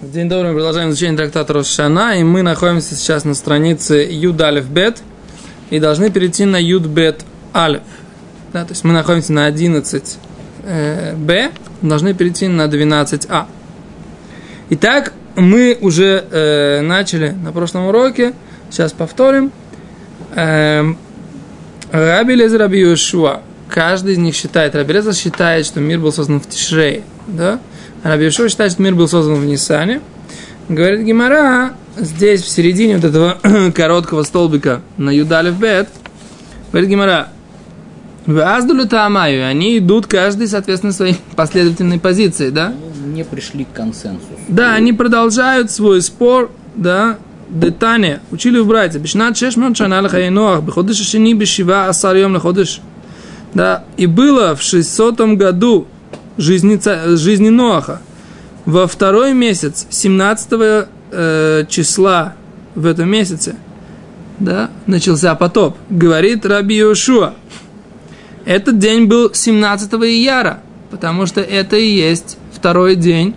День добрый, мы продолжаем изучение трактата Рошана, и мы находимся сейчас на странице Юд Алиф Бет, и должны перейти на Юд Бет Алиф. Да, то есть мы находимся на 11 э, Б, должны перейти на 12 А. Итак, мы уже э, начали на прошлом уроке, сейчас повторим. Э, Раби Лезер Раби каждый из них считает, Раби Лезер считает, что мир был создан в Тишрее, да? Раби Йошуа считает, что мир был создан в Нисане. Говорит Гимара, здесь в середине вот этого короткого столбика на Юдалев Бет, говорит Гимара, в Аздулю Таамаю, они идут каждый, соответственно, своей последовательной позиции, да? Они не пришли к консенсусу. Да, они продолжают свой спор, да, Детания, учили у братья, Бишнат Шешман Шанал Хайнуах, Беходыш Шини Бешива Асар Йом Леходыш. Да, и было в 600 году жизни, жизни Ноаха. Во второй месяц, 17 э, числа в этом месяце, да, начался потоп. Говорит Раби Йошуа. Этот день был 17 ияра, потому что это и есть второй день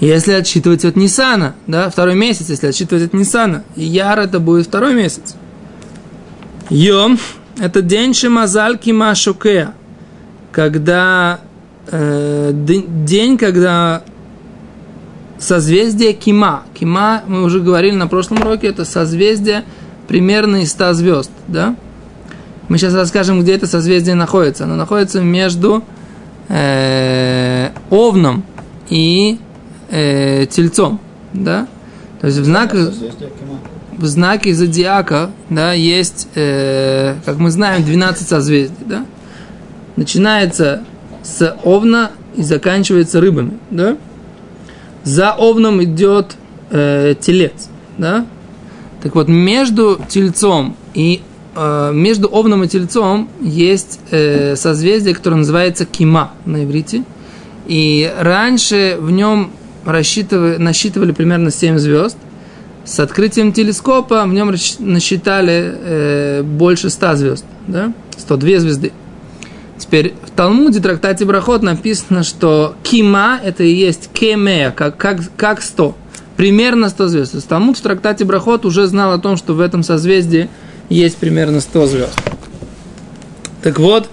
если отсчитывать от Нисана, да, второй месяц, если отсчитывать от Нисана, Яр это будет второй месяц. Йом – это день Шемазаль Кима Шокея, когда э, день, когда созвездие Кима. Кима, мы уже говорили на прошлом уроке, это созвездие примерно из 100 звезд, да? Мы сейчас расскажем, где это созвездие находится. Оно находится между э, Овном и э, тельцом, да? То есть в знаках, в знаке зодиака, да, есть, э, как мы знаем, 12 созвездий, да? Начинается с овна и заканчивается рыбами, да? За овном идет э, телец, да? Так вот, между тельцом и э, между овном и тельцом есть э, созвездие, которое называется кима на иврите. И раньше в нем рассчитывали, насчитывали примерно 7 звезд. С открытием телескопа в нем насчитали э, больше 100 звезд, да? 102 звезды. Теперь в Талмуде, трактате Брахот написано, что кима это и есть кемея, как, как, как 100. Примерно 100 звезд. То есть Талмуд в трактате Брахот уже знал о том, что в этом созвездии есть примерно 100 звезд. Так вот,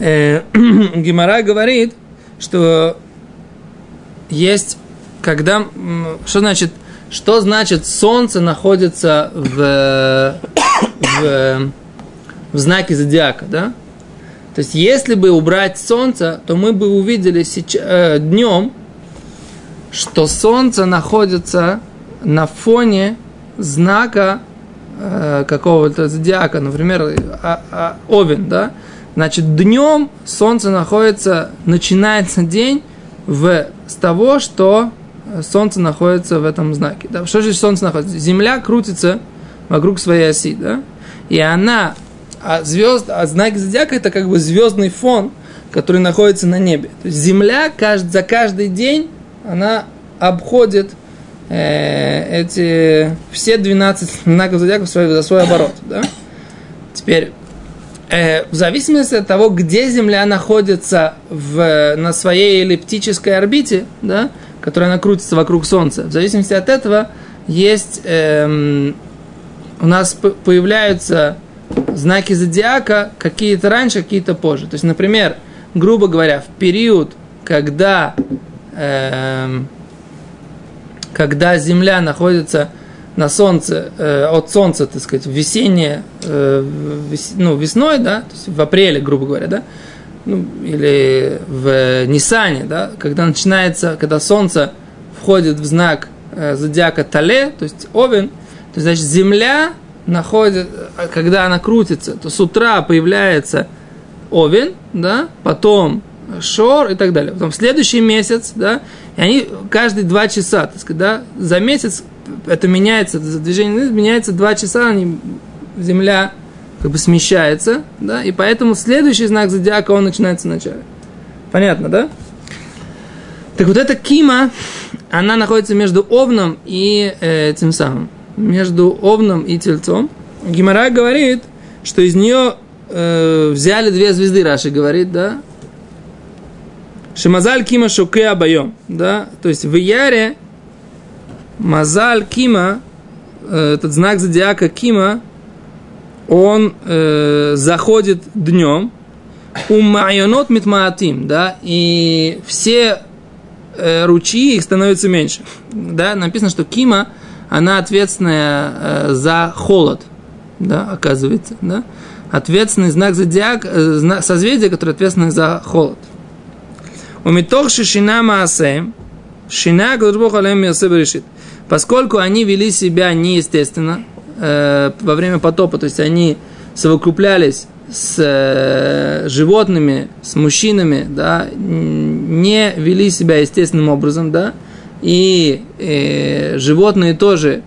э, Гимара говорит, что есть когда, что значит, что значит солнце находится в, в, в знаке зодиака, да? То есть, если бы убрать солнце, то мы бы увидели сейчас, э, днем, что солнце находится на фоне знака э, какого-то зодиака, например, а, а, Овен, да? Значит, днем солнце находится, начинается день в, с того, что Солнце находится в этом знаке. Да? Что же Солнце находится? Земля крутится вокруг своей оси, да? И она, а звезд, а знак зодиака это как бы звездный фон, который находится на небе. То есть Земля кажд, за каждый день она обходит э, эти все 12 знаков зодиака свой, за свой оборот, да? Теперь э, в зависимости от того, где Земля находится в, на своей эллиптической орбите, да, которая она крутится вокруг Солнца. В зависимости от этого есть эм, у нас появляются знаки зодиака какие-то раньше, какие-то позже. То есть, например, грубо говоря, в период, когда, эм, когда Земля находится на Солнце, э, от Солнца, так сказать, весеннее, э, вес, ну, весной, да, то есть в апреле, грубо говоря, да, ну, или в Нисане, да, когда начинается, когда солнце входит в знак э, зодиака Тале, то есть Овен, то значит Земля находит, когда она крутится, то с утра появляется Овен, да, потом Шор и так далее. Потом следующий месяц, да, и они каждые два часа, так сказать, да, за месяц это меняется, это движение меняется два часа, они, Земля как бы смещается, да, и поэтому следующий знак зодиака, он начинается вначале. Понятно, да? Так вот эта кима, она находится между овном и э, тем самым, между овном и тельцом. Гимара говорит, что из нее э, взяли две звезды, Раши говорит, да, Шимазаль кима шуке абайом. Да? То есть в Яре Мазаль кима, э, этот знак зодиака кима, он э, заходит днем, у майонот митмаатим, да, и все э, ручьи их становятся меньше. Да, написано, что Кима, она ответственная э, за холод, да, оказывается, да. Ответственный знак зодиак, э, знак, созвездие, которое ответственное за холод. У митох шишина маасеем, шина гладбох алем решит. Поскольку они вели себя неестественно э, во время потопа, то есть они совокуплялись с э, животными, с мужчинами, да, не вели себя естественным образом, да, и э, животные тоже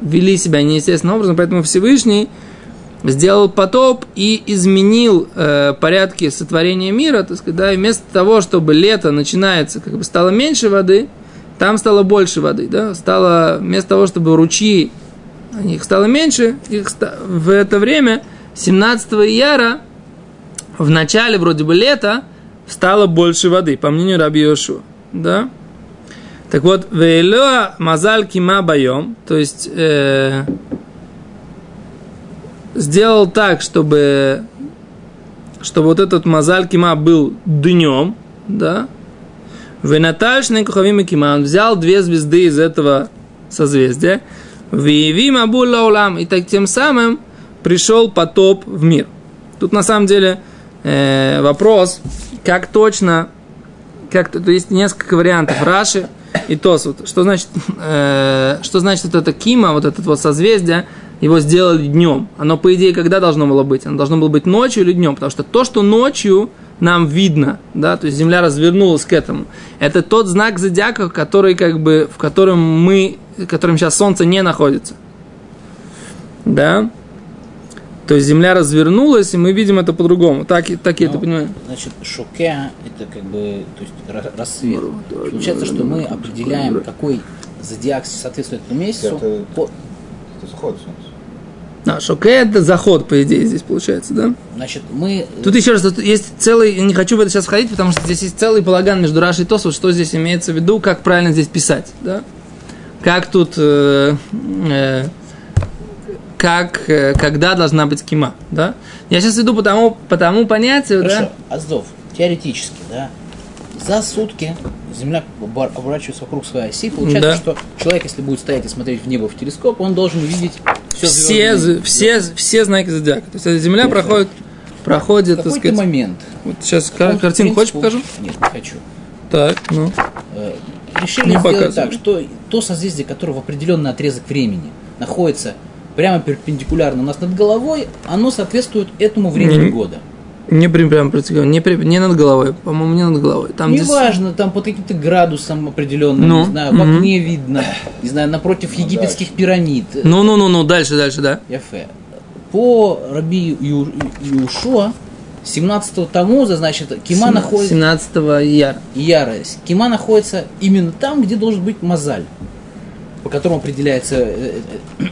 вели себя неестественным образом, поэтому Всевышний сделал потоп и изменил э, порядки сотворения мира, так сказать, да, и вместо того, чтобы лето начинается, как бы стало меньше воды, там стало больше воды, да, стало, вместо того, чтобы ручьи, их стало меньше, их в это время – 17 ияра в начале вроде бы лета стало больше воды, по мнению Раби Йошуа. Да? Так вот, вейлоа мазаль кима байом, то есть э, сделал так, чтобы, чтобы вот этот мазаль кима был днем, да, Венатальш Некухавим Кима, он взял две звезды из этого созвездия, Виевим Абулла Улам, и так тем самым пришел потоп в мир. Тут на самом деле э, вопрос, как точно, как то есть несколько вариантов. Раши и Тосут. Что значит, э, что значит вот это Кима, вот это вот созвездие, его сделали днем. Оно, по идее, когда должно было быть? Оно должно было быть ночью или днем? Потому что то, что ночью нам видно, да, то есть Земля развернулась к этому, это тот знак зодиака, который, как бы, в котором мы, в котором сейчас Солнце не находится. Да? То есть земля развернулась, и мы видим это по-другому. Так, так я это ну, понимаю. Значит, шоке это как бы то есть, рассвет. Получается, что мы определяем, какой зодиак соответствует этому месяцу. Это, по... это заход солнца. А, шоке это заход, по идее, здесь получается, да? Значит, мы... Тут еще раз, тут есть целый, я не хочу в это сейчас входить, потому что здесь есть целый полаган между Рашей и Тосом, что здесь имеется в виду, как правильно здесь писать, да? Как тут э, э, как, э, когда должна быть кима, да? Я сейчас иду по тому, по тому понятию, Хорошо, да? Аздов, теоретически, да, за сутки Земля оборачивается вокруг своей оси. Получается, да. что человек, если будет стоять и смотреть в небо в телескоп, он должен увидеть все все, звезды. все, все знаки зодиака. То есть Земля Нет, проходит, проходит, так сказать. момент. Вот сейчас кар- картинку хочешь покажу? Нет, не хочу. Так, ну. Э, решили не сделать показывай. так, что то созвездие, которое в определенный отрезок времени находится прямо перпендикулярно у нас над головой, оно соответствует этому времени не, года. Не прям не, при, не над головой, по-моему, не над головой. Там Неважно, здесь... там по каким-то градусам определенным, ну, не знаю, в окне видно, не знаю, напротив ну, египетских дальше. пирамид. Ну, ну, ну, ну, дальше, дальше, да. Яфе. По Раби Ю, Юшуа, 17-го Тамуза, значит, Кима находится... 17-го Яр. Яра. Кима находится именно там, где должен быть Мазаль, по которому определяется э, э,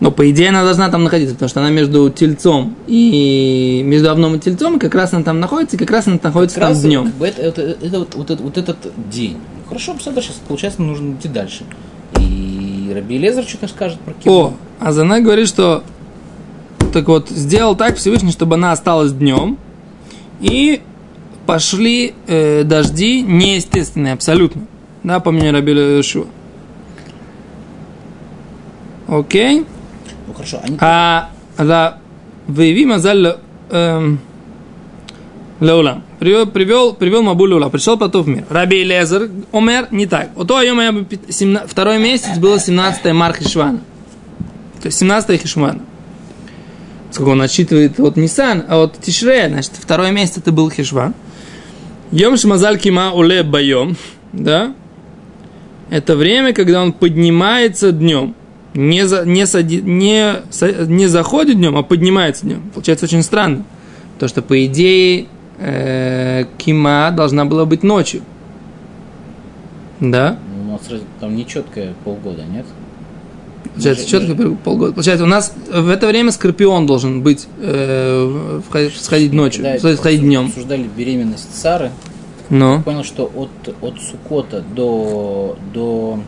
но по идее она должна там находиться, потому что она между тельцом и между овном и тельцом, и как раз она там находится, и как раз она находится как там днем. Это, это, это, вот, вот, вот этот день. Хорошо, представляешь, сейчас получается нужно идти дальше. И Раби Лезер что-то скажет про Киву. О, а Зана говорит, что так вот, сделал так Всевышний, чтобы она осталась днем, и пошли э, дожди неестественные абсолютно. Да, по мнению Раби Лешуа. Окей. Okay. Хорошо. Они... А, да, выяви мазаль эм, Леулам. Привел, привел, привел Мабу Леула, пришел потом в мир. Раби Лезер, умер не так. У того второй месяц было 17 Мар Хишвана. То есть 17 Хишвана. Сколько он отсчитывает от Нисан, а от Тишре, значит, второй месяц это был Хишван. Йом Шмазаль Кима Уле Байом, да, это время, когда он поднимается днем не, за, не, сади, не, не заходит днем, а поднимается днем. Получается очень странно. То, что по идее э, кима должна была быть ночью. Да? Ну, у нас там нечеткое полгода, нет? Получается, мы, четко мы... полгода. Получается, у нас в это время скорпион должен быть, э, сходить ночью, да, сходить днем. Обсуждали беременность Сары, Но. Я понял, что от, от Сукота до, до,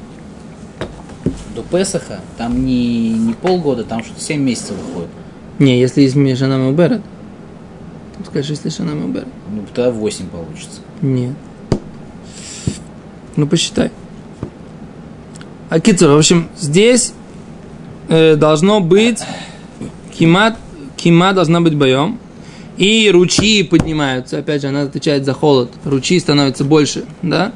до Песаха там не, не полгода, там что-то 7 месяцев выходит. Не, если есть Мишана Муберет. Скажи, если Шана Муберет. Ну, тогда 8 получится. Нет. Ну, посчитай. А Кицур, в общем, здесь э, должно быть кима, кима должна быть боем. И ручьи поднимаются. Опять же, она отвечает за холод. Ручьи становятся больше, да?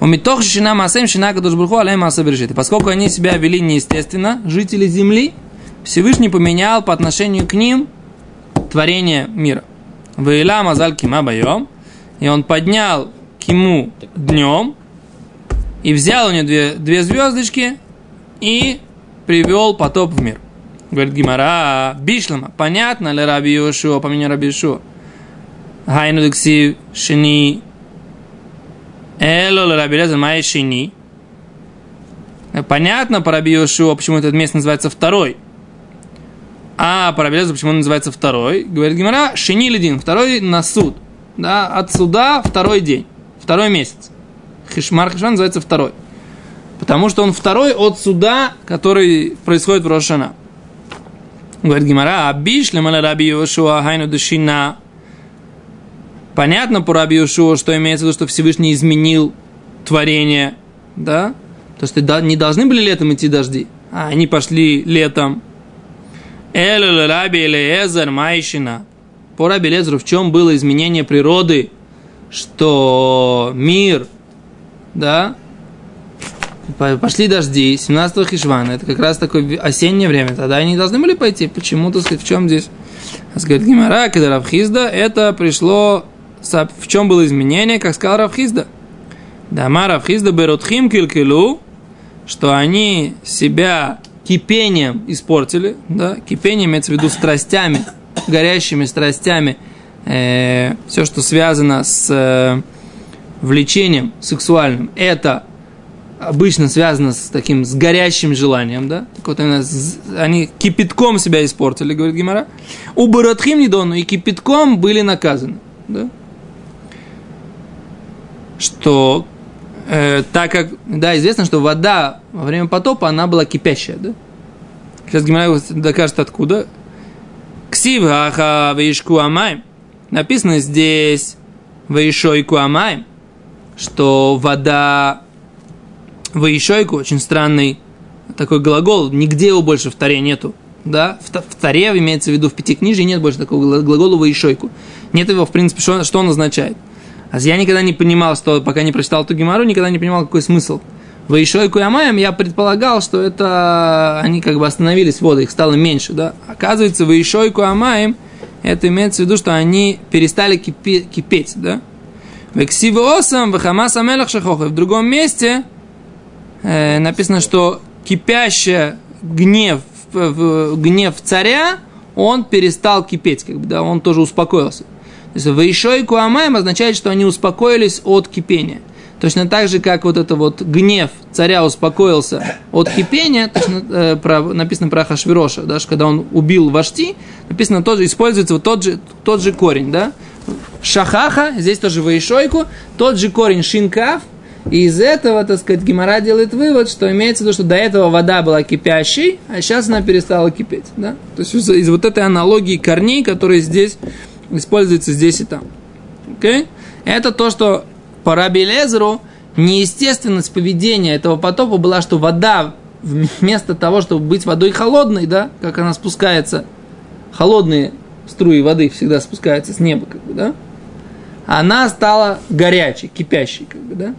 Умитох шина масем шина кадушбурху алей маса поскольку они себя вели неестественно, жители земли, Всевышний поменял по отношению к ним творение мира. Вейла мазаль кима боем. И он поднял киму днем, и взял у нее две, две звездочки и привел потоп в мир. Говорит Гимара, Бишлама, понятно ли Раби Йошуа, по мнению Раби Йошуа? Хайну дексив шини Эло Раби Лезер Майя шини Понятно по Раби почему этот месяц называется второй. А по Раби Лезер, почему он называется второй? Говорит Гимара, шини лидин, второй на суд. Да, от суда второй день, второй месяц. Хишмар Хишмар называется второй. Потому что он второй от суда, который происходит в Рошана. Говорит Гимара, Абиш лемала Раби Йошуа хайну душина. Понятно по Раби Йошуа, что имеется в виду, что Всевышний изменил творение, да? То есть не должны были летом идти дожди, а они пошли летом. Элю Раби Элиезер Майшина. По Раби Лезеру в чем было изменение природы, что мир да, пошли дожди, 17 Хишвана, это как раз такое осеннее время, тогда они должны были пойти. Почему, так сказать, в чем здесь? Говорит Гимара, когда Равхизда, это пришло, в чем было изменение, как сказал Равхизда. Дама Равхизда берутхим килкилу, что они себя кипением испортили, да, кипение имеется в виду страстями, горящими страстями, э, все, что связано с э, влечением сексуальным, это обычно связано с таким, с горящим желанием, да? Так вот, они кипятком себя испортили, говорит Гимара. У Баратхим Нидону и кипятком были наказаны, да? Что, э, так как, да, известно, что вода во время потопа, она была кипящая, да? Сейчас Гимара докажет откуда. Ксив хаха вишку амай. Написано здесь вишойку амай что вода Ваишойку, очень странный такой глагол, нигде его больше в Таре нету. Да? В, в Таре имеется в виду в Пятикнижии нет больше такого глагола Ваишойку. Нет его, в принципе, что, что он означает. А я никогда не понимал, что, пока не прочитал эту гемору, никогда не понимал, какой смысл. Ваишойку и Амаем я предполагал, что это они как бы остановились воды, их стало меньше, да. Оказывается, Ваишойку и Амаем это имеется в виду, что они перестали кипеть, да. Вексивосам вахамас амелах шахоха. В другом месте э, написано, что кипящий гнев, гнев царя, он перестал кипеть, как бы, да, он тоже успокоился. Вейшой Куамаем означает, что они успокоились от кипения. Точно так же, как вот это вот гнев царя успокоился от кипения, точно, э, про, написано про Хашвироша, даже когда он убил Вашти, написано тоже, используется вот тот же, тот же корень, да, шахаха, здесь тоже воишойку, тот же корень шинкав, и из этого, так сказать, Гимара делает вывод, что имеется в виду, что до этого вода была кипящей, а сейчас она перестала кипеть. Да? То есть из, из вот этой аналогии корней, которые здесь используются здесь и там. Okay? Это то, что по Раби неестественность поведения этого потопа была, что вода вместо того, чтобы быть водой холодной, да, как она спускается, холодные струи воды всегда спускаются с неба, как бы, да, она стала горячей, кипящей, как бы, да.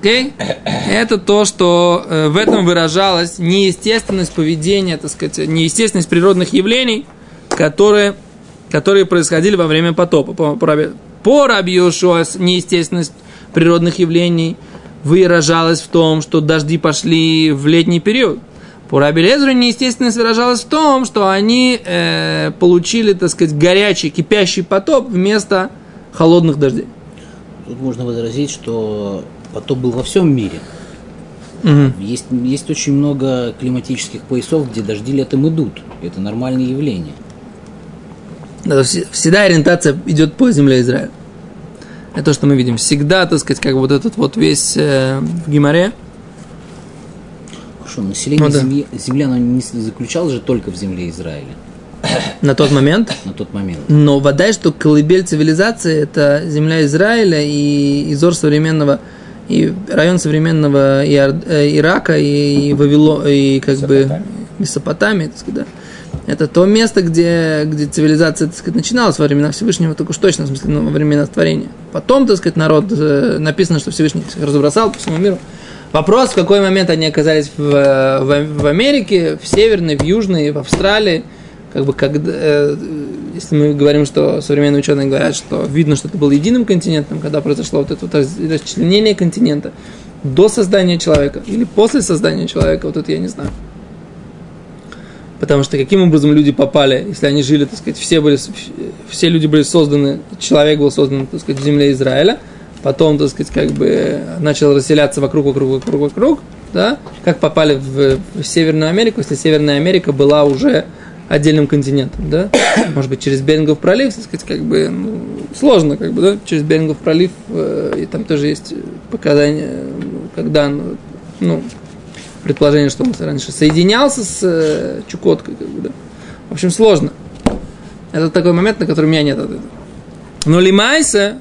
Окей? Okay? Это то, что э, в этом выражалась неестественность поведения, так сказать, неестественность природных явлений, которые, которые происходили во время потопа. По, по, неестественность природных явлений выражалась в том, что дожди пошли в летний период. По Раби Лезеру неестественность выражалась в том, что они э, получили, так сказать, горячий, кипящий потоп вместо холодных дождей. Тут можно возразить, что потоп был во всем мире. Угу. Есть, есть очень много климатических поясов, где дожди летом идут. Это нормальное явление. Да, всегда ориентация идет по земле Израиля. Это то, что мы видим. Всегда, так сказать, как вот этот вот весь э, в Гимаре. Хорошо, население ну, да. земли, земли, оно не заключалось же только в земле Израиля. На тот момент? На тот момент. Но вода, что колыбель цивилизации – это земля Израиля и изор современного, и район современного э, Ирака и, Вавило, и как бы Месопотамии, так сказать, да. Это то место, где, где цивилизация, так сказать, начиналась во времена Всевышнего, только уж точно, в смысле, ну, во времена творения. Потом, так сказать, народ, э, написано, что Всевышний их разбросал по всему миру. Вопрос, в какой момент они оказались в, в, в Америке, в Северной, в Южной, в Австралии. Как бы, когда, э, если мы говорим, что современные ученые говорят, что видно, что это был единым континентом, когда произошло вот это вот расчленение континента до создания человека или после создания человека, вот это я не знаю. Потому что каким образом люди попали, если они жили, так сказать, все, были, все люди были созданы, человек был создан, так сказать, в земле Израиля, потом, так сказать, как бы начал расселяться вокруг, вокруг, вокруг, вокруг, да, как попали в, в Северную Америку, если Северная Америка была уже отдельным континентом, да, может быть, через Берингов пролив, так сказать, как бы, ну, сложно, как бы, да, через Берингов пролив, э, и там тоже есть показания, когда, ну, предположение, что он раньше соединялся с э, Чукоткой, как бы, да. В общем, сложно. Это такой момент, на который у меня нет ответа. Но Лимайса,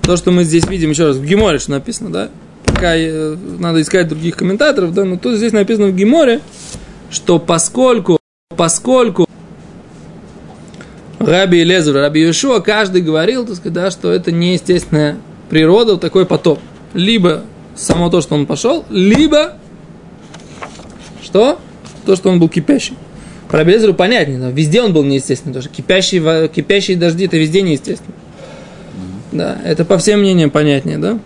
то, что мы здесь видим, еще раз, в Геморе, что написано, да, пока э, надо искать других комментаторов, да, но тут здесь написано в Геморе, что поскольку, поскольку Раби Лезер, Раби Юшуа, каждый говорил, так сказать, да, что это неестественная природа, вот такой потоп. Либо само то, что он пошел, либо что? То, что он был кипящий. Про Белезеру понятнее, но везде он был неестественный тоже. Кипящие, кипящие дожди это везде неестественно. Да, это по всем мнениям понятнее, да?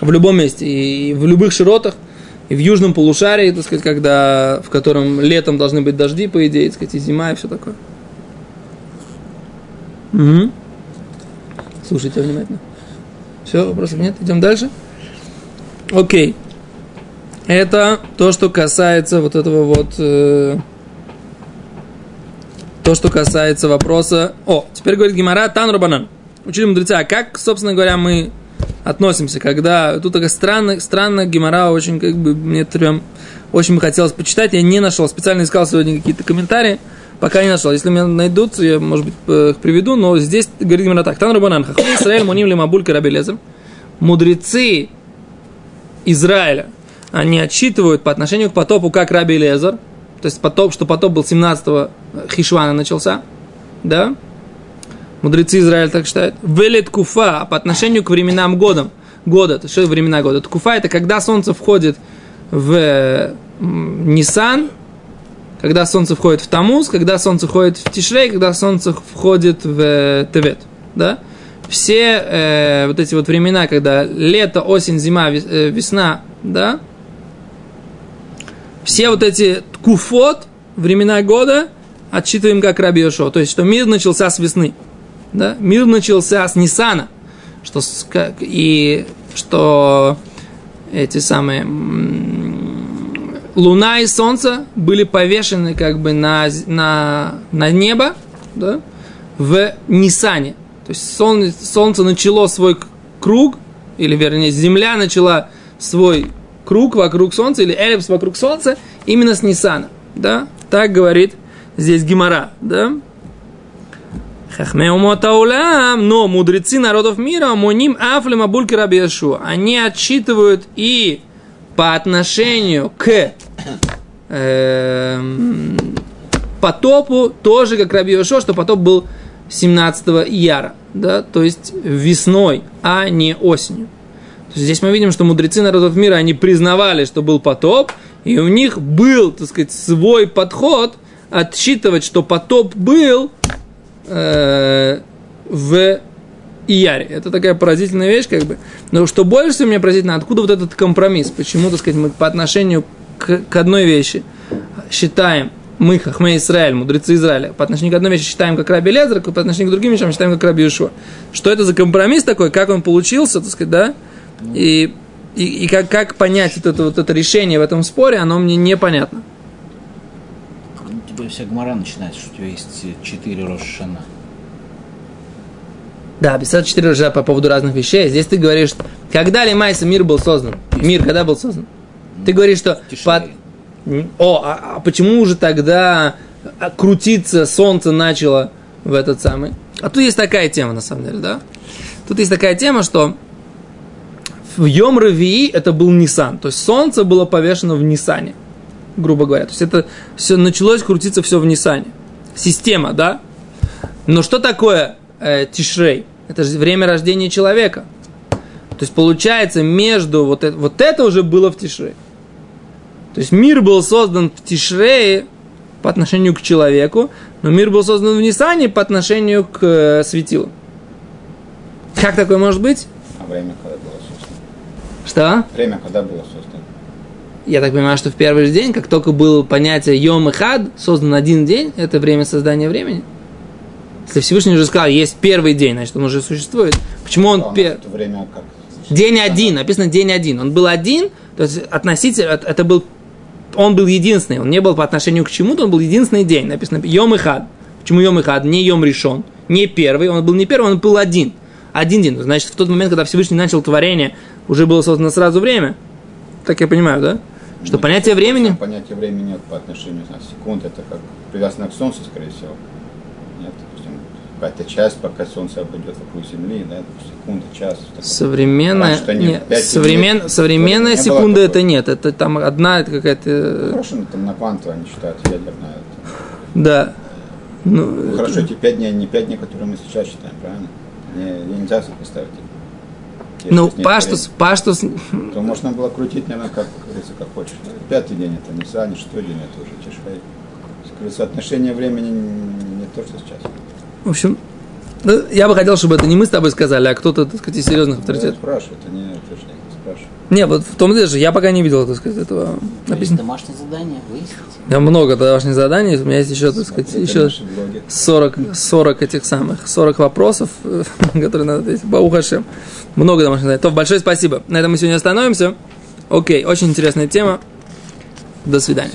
В любом месте, и в любых широтах, и в южном полушарии, так сказать, когда, в котором летом должны быть дожди, по идее, так сказать, и зима, и все такое. Угу. Слушайте внимательно. Все, вопросов нет? Идем дальше? Окей. Это то, что касается вот этого вот... Э, то, что касается вопроса... О, теперь говорит Гимара Тан Рабанан. Учили мудреца, а как, собственно говоря, мы относимся, когда... Тут такая странная, странная Гимара, очень как бы мне прям очень бы хотелось почитать. Я не нашел, специально искал сегодня какие-то комментарии, пока не нашел. Если меня найдутся, я, может быть, их приведу, но здесь говорит Гимара так. Тан Рабанан, хахми Исраэль, муним ли мабуль карабелезер. Мудрецы Израиля – они отчитывают по отношению к потопу, как Раби Лезер, то есть потоп, что потоп был 17-го Хишвана начался, да, мудрецы Израиля так считают, велет куфа, по отношению к временам годам, года, это что времена года, куфа это когда солнце входит в Нисан, когда солнце входит в Тамуз, когда солнце входит в Тишрей, когда солнце входит в Тевет, да, все э, вот эти вот времена, когда лето, осень, зима, э, весна, да, все вот эти ткуфот, времена года, отсчитываем как Раби Йошо. То есть, что мир начался с весны. Да? Мир начался с Нисана. Что, и что эти самые Луна и Солнце были повешены как бы на, на, на небо да, в Нисане. То есть солнце, солнце начало свой круг, или вернее Земля начала свой круг вокруг Солнца или эллипс вокруг Солнца именно с Нисана. Да? Так говорит здесь Гимара. Да? Но мудрецы народов мира, моним афлема бульки раби они отчитывают и по отношению к э, потопу тоже как раби Яшуа, что потоп был 17 яра, да, то есть весной, а не осенью. Здесь мы видим, что мудрецы народов мира, они признавали, что был потоп, и у них был, так сказать, свой подход отсчитывать, что потоп был э, в Ияре. Это такая поразительная вещь, как бы. Но что больше всего меня поразительно, откуда вот этот компромисс? Почему, так сказать, мы по отношению к, к одной вещи считаем, мы, Хахме Израиль, мудрецы Израиля, по отношению к одной вещи считаем как Раби Лезер, по отношению к другим вещам считаем как Раби Юшуа. Что это за компромисс такой, как он получился, так сказать, да? И, и, и как, как понять вот это, вот это решение в этом споре, оно мне непонятно. У тебя вся гмора начинается, что у тебя есть четыре Рошана. Да, 54 раза по поводу разных вещей. Здесь ты говоришь, когда ли Майса мир был создан? Мир когда был создан? Ты говоришь, что... Под... О, а, а почему же тогда а, крутиться солнце начало в этот самый? А тут есть такая тема, на самом деле, да? Тут есть такая тема, что в Йом Равии это был Нисан. То есть солнце было повешено в Нисане, грубо говоря. То есть это все началось крутиться все в Нисане. Система, да? Но что такое э, Тишрей? Это же время рождения человека. То есть получается между вот это, вот это уже было в Тишрей. То есть мир был создан в Тишрее по отношению к человеку, но мир был создан в Нисане по отношению к э, светилу. Как такое может быть? А время создано? Что? Время когда было создано? Я так понимаю, что в первый же день, как только было понятие Йом и Хад, создан один день, это время создания времени. Если Всевышний уже сказал, есть первый день, значит, он уже существует. Почему он А первый? Это время как? День один, написано день один. Он был один, то есть относительно, это был, он был единственный, он не был по отношению к чему-то, он был единственный день. Написано Йом и Хад. Почему Йом и Хад? Не Йом решен, не первый, он был не первый, он был один. Один день. Значит, в тот момент, когда Всевышний начал творение, уже было создано сразу время. Так я понимаю, да? Что Ну, понятие времени... Понятие времени по отношению на секунд, это как привязано к Солнцу, скорее всего. Нет, допустим, какая-то часть, пока Солнце обойдет вокруг Земли, да, секунда, час. Современная, Раньше-то нет, нет, современ, минут, современная не секунда это нет, это там одна это Ну, какая-то, Хорошо, но там на квантово они считают ядерное. это. да. Ну, Ну, хорошо, эти пять дней, не пять дней, которые мы сейчас считаем, правильно? Не, нельзя сопоставить. их. Ну, паштус, паштус, творить, То можно было крутить, наверное, как, как говорится, как хочешь. Пятый день это не Сани, шестой день это уже Тишрей. Соотношение времени не то, что сейчас. в общем, ну, я бы хотел, чтобы это не мы с тобой сказали, а кто-то, так сказать, серьезных авторитетов. спрашиваю, это не утверждение, спрашиваю. Не, вот в том деле же, я пока не видел, так сказать, этого То есть написано. домашнее задание выяснить. У меня много домашних заданий, у меня есть еще, так сказать, Смотрите еще наши блоги. 40, 40 этих самых, 40 вопросов, которые надо ответить. Баухашем. Много домашних заданий. То, большое спасибо. На этом мы сегодня остановимся. Окей, очень интересная тема. До свидания.